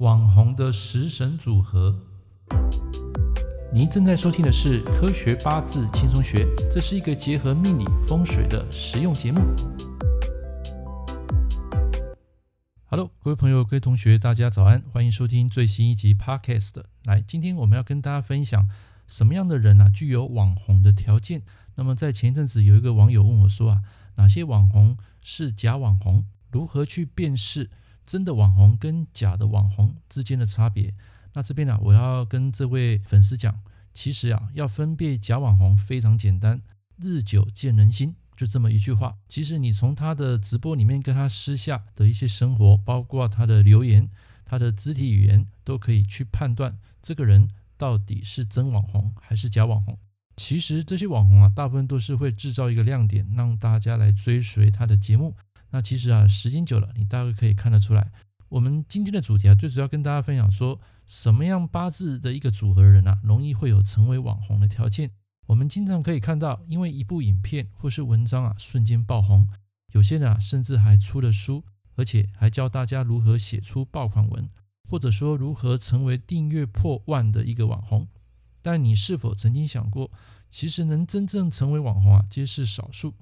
网红的食神组合。您正在收听的是《科学八字轻松学》，这是一个结合命理风水的实用节目。Hello，各位朋友、各位同学，大家早安，欢迎收听最新一集 Podcast。来，今天我们要跟大家分享什么样的人啊具有网红的条件。那么在前一阵子，有一个网友问我说啊，哪些网红是假网红？如何去辨识真的网红跟假的网红之间的差别？那这边呢、我要跟这位粉丝讲，其实啊，要分辨假网红非常简单，日久见人心，就这么一句话。其实你从他的直播里面跟他私下的一些生活，包括他的留言、他的肢体语言，都可以去判断这个人到底是真网红还是假网红。其实这些网红啊，大部分都是会制造一个亮点，让大家来追随他的节目。那其实啊，时间久了，你大概可以看得出来。我们今天的主题啊，最主要跟大家分享说，什么样八字的一个组合人啊，容易会有成为网红的条件。我们经常可以看到，因为一部影片或是文章啊，瞬间爆红。有些人啊，甚至还出了书，而且还教大家如何写出爆款文，或者说如何成为订阅破万的一个网红。但你是否曾经想过，其实能真正成为网红啊，皆是少数。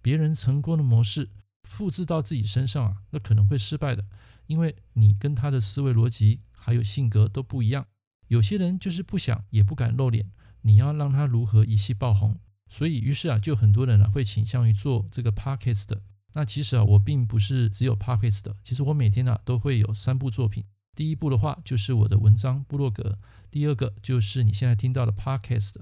别人成功的模式复制到自己身上啊，那可能会失败的，因为你跟他的思维逻辑还有性格都不一样。有些人就是不想也不敢露脸，你要让他如何一气爆红？所以于是啊，就很多人呢会倾向于做这个 Podcast 的。那其实啊，我并不是只有 Podcast 的，其实我每天呢都会有三部作品。第一步的话就是我的文章部落格，第二个就是你现在听到的 Podcast，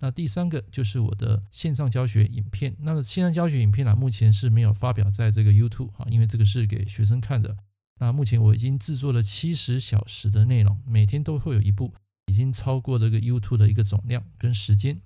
那第三个就是我的线上教学影片。那么线上教学影片呢，目前是没有发表在这个 YouTube 啊，因为这个是给学生看的。那目前我已经制作了七十小时的内容，每天都会有一部，已经超过这个 YouTube 的一个总量跟时间。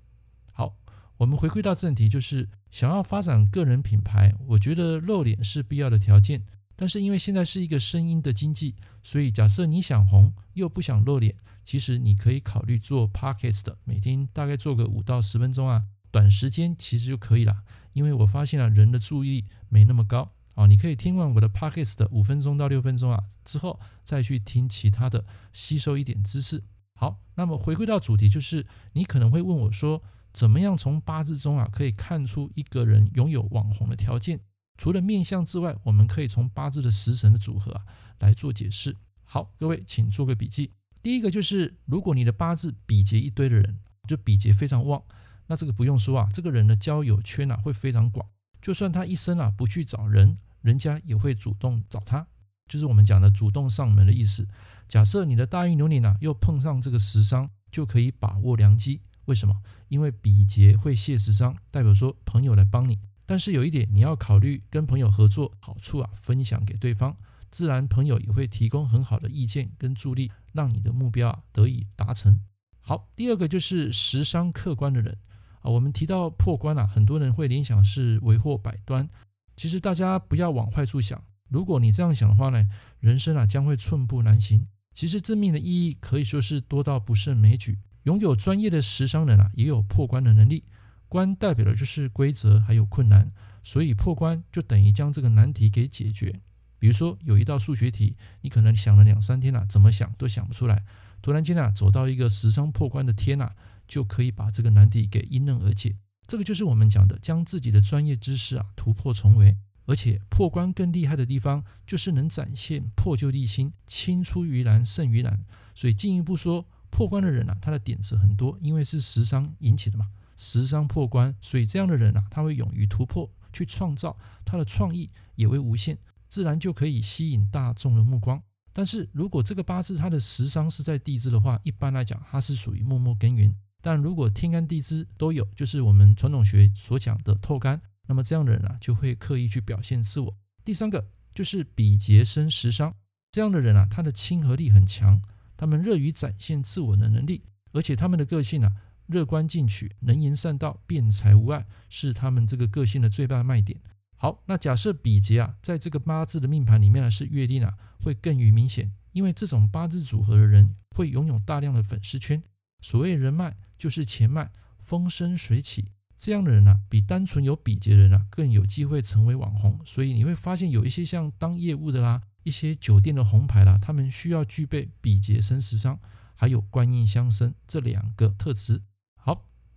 好，我们回归到正题，就是想要发展个人品牌，我觉得露脸是必要的条件。但是因为现在是一个声音的经济，所以假设你想红又不想露脸，其实你可以考虑做 Podcast，每天大概做个五到十分钟啊，短时间其实就可以了。因为我发现了人的注意力没那么高啊，你可以听完我的 Podcast 五分钟到六分钟啊之后，再去听其他的，吸收一点知识。好，那么回归到主题，就是你可能会问我说，怎么样从八字中啊可以看出一个人拥有网红的条件？除了面相之外，我们可以从八字的食神的组合啊来做解释。好，各位请做个笔记。第一个就是，如果你的八字比劫一堆的人，就比劫非常旺，那这个不用说啊，这个人的交友圈啊会非常广。就算他一生啊不去找人，人家也会主动找他，就是我们讲的主动上门的意思。假设你的大运流年啊又碰上这个食伤，就可以把握良机。为什么？因为比劫会泄食伤，代表说朋友来帮你。但是有一点，你要考虑跟朋友合作好处啊，分享给对方，自然朋友也会提供很好的意见跟助力，让你的目标啊得以达成。好，第二个就是时商客观的人啊，我们提到破关啊，很多人会联想是为祸百端，其实大家不要往坏处想，如果你这样想的话呢，人生啊将会寸步难行。其实正面的意义可以说是多到不胜枚举，拥有专业的时商人啊，也有破关的能力。关代表的就是规则还有困难，所以破关就等于将这个难题给解决。比如说有一道数学题，你可能想了两三天了，怎么想都想不出来。突然间啊，走到一个十伤破关的天啊，就可以把这个难题给迎刃而解。这个就是我们讲的将自己的专业知识啊突破重围。而且破关更厉害的地方，就是能展现破旧立新，青出于蓝胜于蓝。所以进一步说，破关的人啊，他的点子很多，因为是十伤引起的嘛。食伤破关，所以这样的人啊，他会勇于突破，去创造，他的创意也会无限，自然就可以吸引大众的目光。但是如果这个八字他的食伤是在地支的话，一般来讲他是属于默默耕耘。但如果天干地支都有，就是我们传统学所讲的透干，那么这样的人啊，就会刻意去表现自我。第三个就是比劫生食伤，这样的人啊，他的亲和力很强，他们乐于展现自我的能力，而且他们的个性啊。乐观进取、能言善道、辩才无碍，是他们这个个性的最大卖点。好，那假设比劫啊，在这个八字的命盘里面呢，是月令啊，会更于明显，因为这种八字组合的人会拥有大量的粉丝圈。所谓人脉，就是钱脉，风生水起。这样的人啊，比单纯有比劫的人啊，更有机会成为网红。所以你会发现，有一些像当业务的啦、一些酒店的红牌啦，他们需要具备比劫生食伤，还有官印相生这两个特质。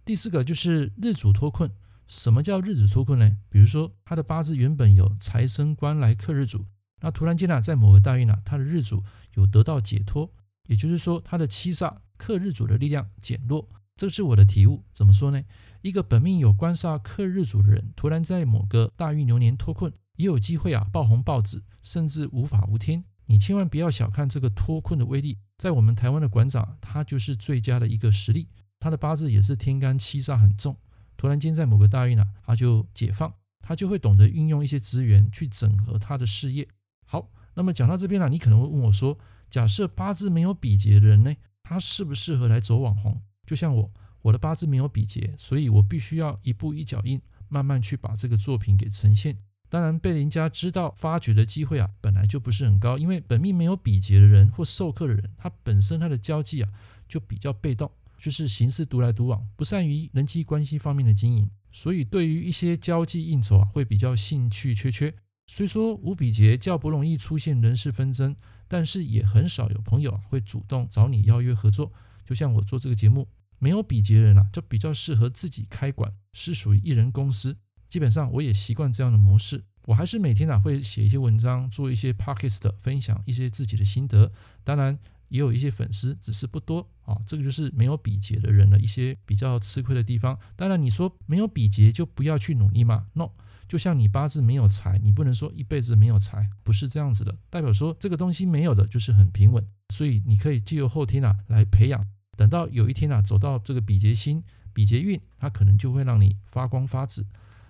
第四个就是日主脱困。什么叫日主脱困呢？比如说他的八字原本有财生官来克日主，那突然间呢，在某个大运呢，他的日主有得到解脱，也就是说他的七煞克日主的力量减弱。这是我的体悟。怎么说呢？一个本命有官煞克日主的人，突然在某个大运流年脱困，也有机会啊爆红爆紫，甚至无法无天。你千万不要小看这个脱困的威力，在我们台湾的馆长，他就是最佳的一个实例。他的八字也是天干七煞很重。突然间在某个大运啊，他就解放，他就会懂得运用一些资源去整合他的事业。好，那么讲到这边呢，你可能会问我说，假设八字没有比劫的人呢，他适不适合来走网红？就像我，我的八字没有比劫，所以我必须要一步一脚印，慢慢去把这个作品给呈现。当然，被人家知道、发掘的机会啊，本来就不是很高，因为本命没有比劫的人或授课的人，他本身他的交际啊就比较被动。就是行事独来独往，不善于人际关系方面的经营，所以对于一些交际应酬啊，会比较兴趣缺缺。虽说无比劫较不容易出现人事纷争，但是也很少有朋友啊会主动找你邀约合作。就像我做这个节目，没有比劫人啊，就比较适合自己开馆，是属于一人公司。基本上我也习惯这样的模式，我还是每天啊会写一些文章，做一些 podcast 分享一些自己的心得。当然。也有一些粉丝，只是不多啊。这个就是没有比劫的人的一些比较吃亏的地方。当然，你说没有比劫就不要去努力吗？No，就像你八字没有财，你不能说一辈子没有财，不是这样子的。代表说这个东西没有的，就是很平稳。所以你可以借由后天啊来培养，等到有一天啊走到这个比劫星、比劫运，它可能就会让你发光发紫。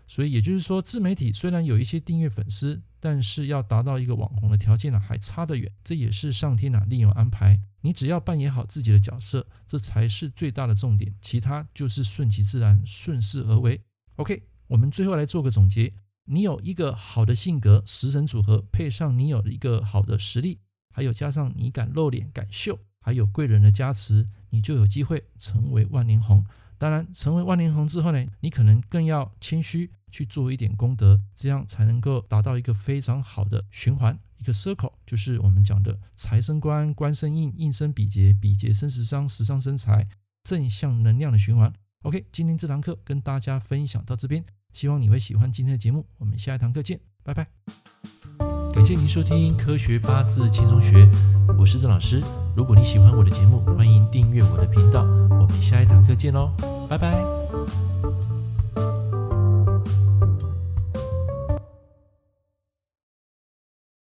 所以也就是说，自媒体虽然有一些订阅粉丝。但是要达到一个网红的条件呢，还差得远。这也是上天啊另有安排。你只要扮演好自己的角色，这才是最大的重点。其他就是顺其自然，顺势而为。OK，我们最后来做个总结。你有一个好的性格，食神组合，配上你有一个好的实力，还有加上你敢露脸、敢秀，还有贵人的加持，你就有机会成为万年红。当然，成为万年红之后呢，你可能更要谦虚。去做一点功德，这样才能够达到一个非常好的循环，一个 circle，就是我们讲的财生官，官生印，印生比劫，比劫生食伤，食伤生财，正向能量的循环。OK，今天这堂课跟大家分享到这边，希望你会喜欢今天的节目。我们下一堂课见，拜拜。感谢您收听科学八字轻松学，我是郑老师。如果你喜欢我的节目，欢迎订阅我的频道。我们下一堂课见喽，拜拜。